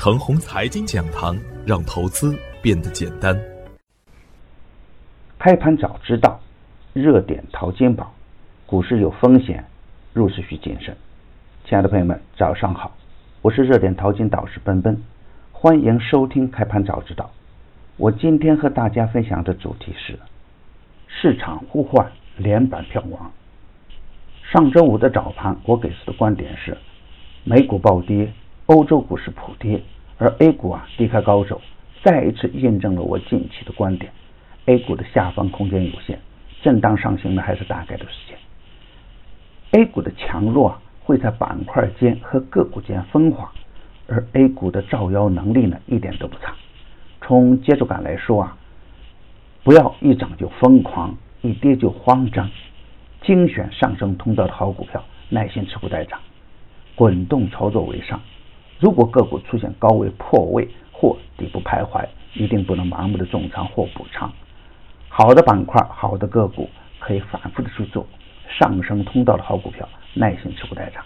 程红财经讲堂，让投资变得简单。开盘早知道，热点淘金宝，股市有风险，入市需谨慎。亲爱的朋友们，早上好，我是热点淘金导师奔奔，欢迎收听开盘早知道。我今天和大家分享的主题是市场呼唤连板票王。上周五的早盘，我给出的观点是：美股暴跌，欧洲股市普跌，而 A 股啊低开高走，再一次印证了我近期的观点：A 股的下方空间有限，震荡上行呢还是大概率事件。A 股的强弱啊会在板块间和个股间分化，而 A 股的照妖能力呢一点都不差。从节奏感来说啊，不要一涨就疯狂，一跌就慌张。精选上升通道的好股票，耐心持股待涨，滚动操作为上。如果个股出现高位破位或底部徘徊，一定不能盲目的重仓或补仓。好的板块、好的个股可以反复的去做。上升通道的好股票，耐心持股待涨。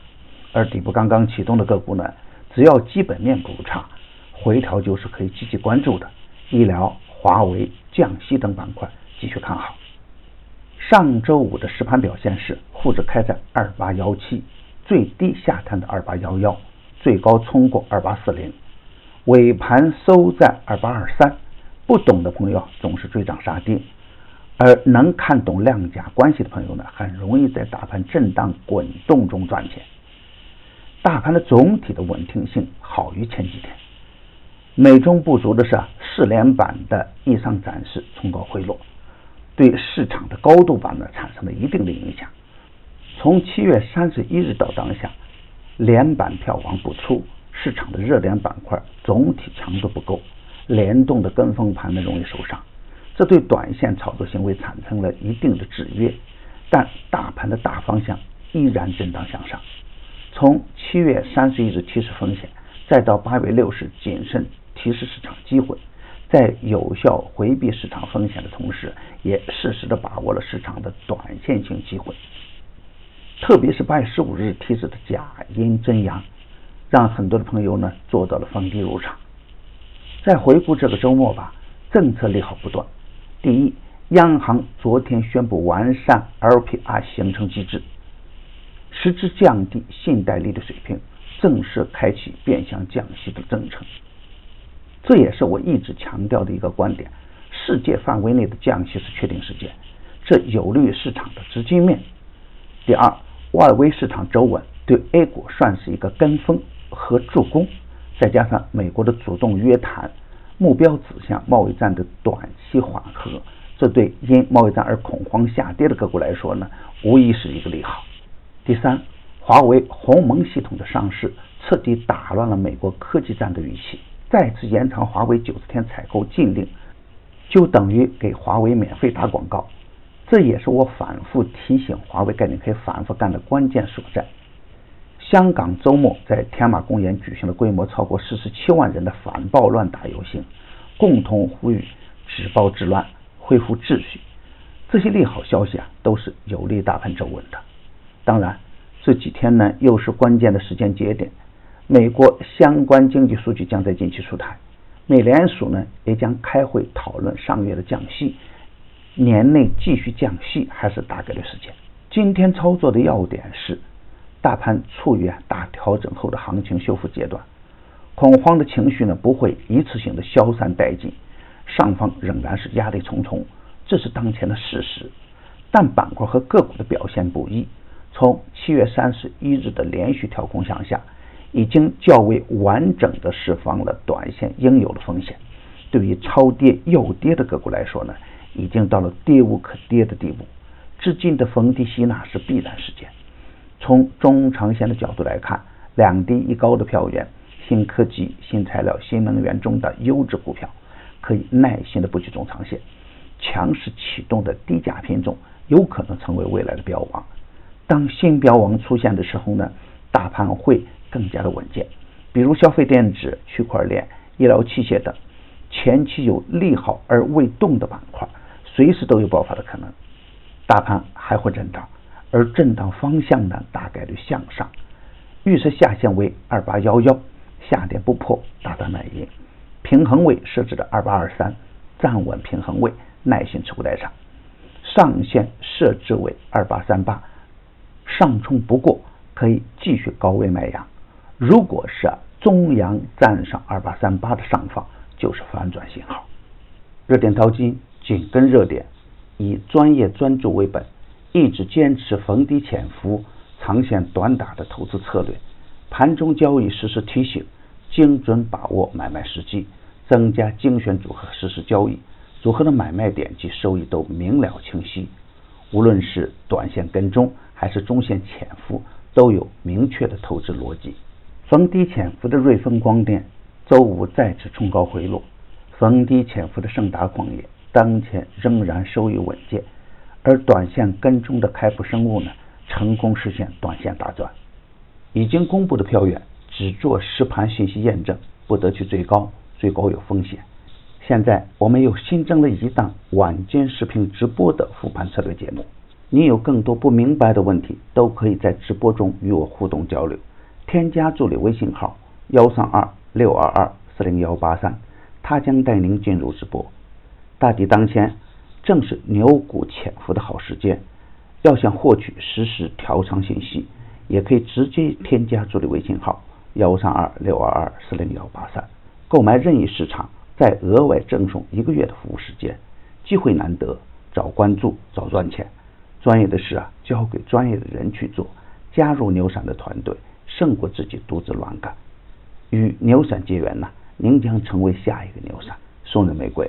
而底部刚刚启动的个股呢，只要基本面不差，回调就是可以积极关注的。医疗、华为、降息等板块继续看好。上周五的实盘表现是，沪指开在二八幺七，最低下探的二八幺幺，最高冲过二八四零，尾盘收在二八二三。不懂的朋友总是追涨杀跌，而能看懂量价关系的朋友呢，很容易在大盘震荡滚动中赚钱。大盘的总体的稳定性好于前几天，美中不足的是啊，四连板的逆上展示，冲高回落。对市场的高度板呢产生了一定的影响。从七月三十一日到当下，连板票房不出，市场的热点板块总体强度不够，联动的跟风盘呢容易受伤，这对短线炒作行为产生了一定的制约。但大盘的大方向依然震荡向上。从七月三十一日提示风险，再到八月六日谨慎提示市场机会。在有效回避市场风险的同时，也适时的把握了市场的短线性机会。特别是八月十五日提示的假阴真阳，让很多的朋友呢做到了逢低入场。再回顾这个周末吧，政策利好不断。第一，央行昨天宣布完善 LPR 形成机制，实质降低信贷利率水平，正式开启变相降息的征程。这也是我一直强调的一个观点：世界范围内的降息是确定事件，这有利于市场的资金面。第二，外围市场走稳，对 A 股算是一个跟风和助攻。再加上美国的主动约谈，目标指向贸易战的短期缓和，这对因贸易战而恐慌下跌的个股来说呢，无疑是一个利好。第三，华为鸿蒙系统的上市，彻底打乱了美国科技战的预期。再次延长华为九十天采购禁令，就等于给华为免费打广告。这也是我反复提醒华为概念可以反复干的关键所在。香港周末在天马公园举行了规模超过四十七万人的反暴乱大游行，共同呼吁止暴制乱，恢复秩序。这些利好消息啊，都是有利大盘走稳的。当然，这几天呢，又是关键的时间节点。美国相关经济数据将在近期出台，美联储呢也将开会讨论上月的降息，年内继续降息还是大概率事件。今天操作的要点是，大盘处于大调整后的行情修复阶段，恐慌的情绪呢不会一次性的消散殆尽，上方仍然是压力重重，这是当前的事实。但板块和个股的表现不一，从七月三十一日的连续跳空向下。已经较为完整的释放了短线应有的风险。对于超跌又跌的个股来说呢，已经到了跌无可跌的地步，资金的逢低吸纳是必然事件。从中长线的角度来看，两低一高的票源，新科技、新材料、新能源中的优质股票，可以耐心的布局中长线。强势启动的低价品种，有可能成为未来的标王。当新标王出现的时候呢，大盘会。更加的稳健，比如消费电子、区块链、医疗器械等前期有利好而未动的板块，随时都有爆发的可能。大盘还会震荡，而震荡方向呢，大概率向上。预测下限为二八幺幺，下跌不破，大胆买进。平衡位设置的二八二三，站稳平衡位，耐心持股待涨。上限设置为二八三八，上冲不过可以继续高位卖压。如果是中阳站上二八三八的上方，就是反转信号。热点淘金紧跟热点，以专业专注为本，一直坚持逢低潜伏、长线短打的投资策略。盘中交易实时提醒，精准把握买卖时机，增加精选组合实时交易。组合的买卖点及收益都明了清晰，无论是短线跟踪还是中线潜伏，都有明确的投资逻辑。逢低潜伏的瑞丰光电周五再次冲高回落，逢低潜伏的盛达矿业当前仍然收益稳健，而短线跟踪的开普生物呢，成功实现短线大赚。已经公布的票源只做实盘信息验证，不得去追高，追高有风险。现在我们又新增了一档晚间视频直播的复盘策略节目，您有更多不明白的问题，都可以在直播中与我互动交流。添加助理微信号幺三二六二二四零幺八三，他将带您进入直播。大敌当前，正是牛股潜伏的好时间。要想获取实时调仓信息，也可以直接添加助理微信号幺三二六二二四零幺八三，购买任意市场。再额外赠送一个月的服务时间，机会难得，早关注早赚钱。专业的事啊，交给专业的人去做。加入牛散的团队，胜过自己独自乱干。与牛散结缘呢，您将成为下一个牛散。送人玫瑰，